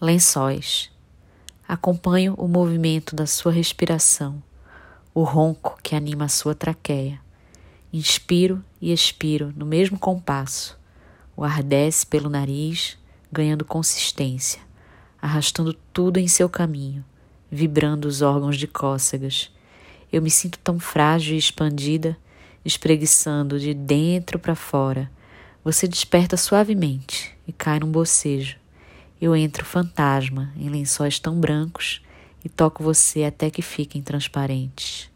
Lençóis. Acompanho o movimento da sua respiração, o ronco que anima a sua traqueia. Inspiro e expiro no mesmo compasso. O ar desce pelo nariz, ganhando consistência, arrastando tudo em seu caminho, vibrando os órgãos de cócegas. Eu me sinto tão frágil e expandida, espreguiçando de dentro para fora. Você desperta suavemente e cai num bocejo. Eu entro fantasma em lençóis tão brancos e toco você até que fiquem transparentes.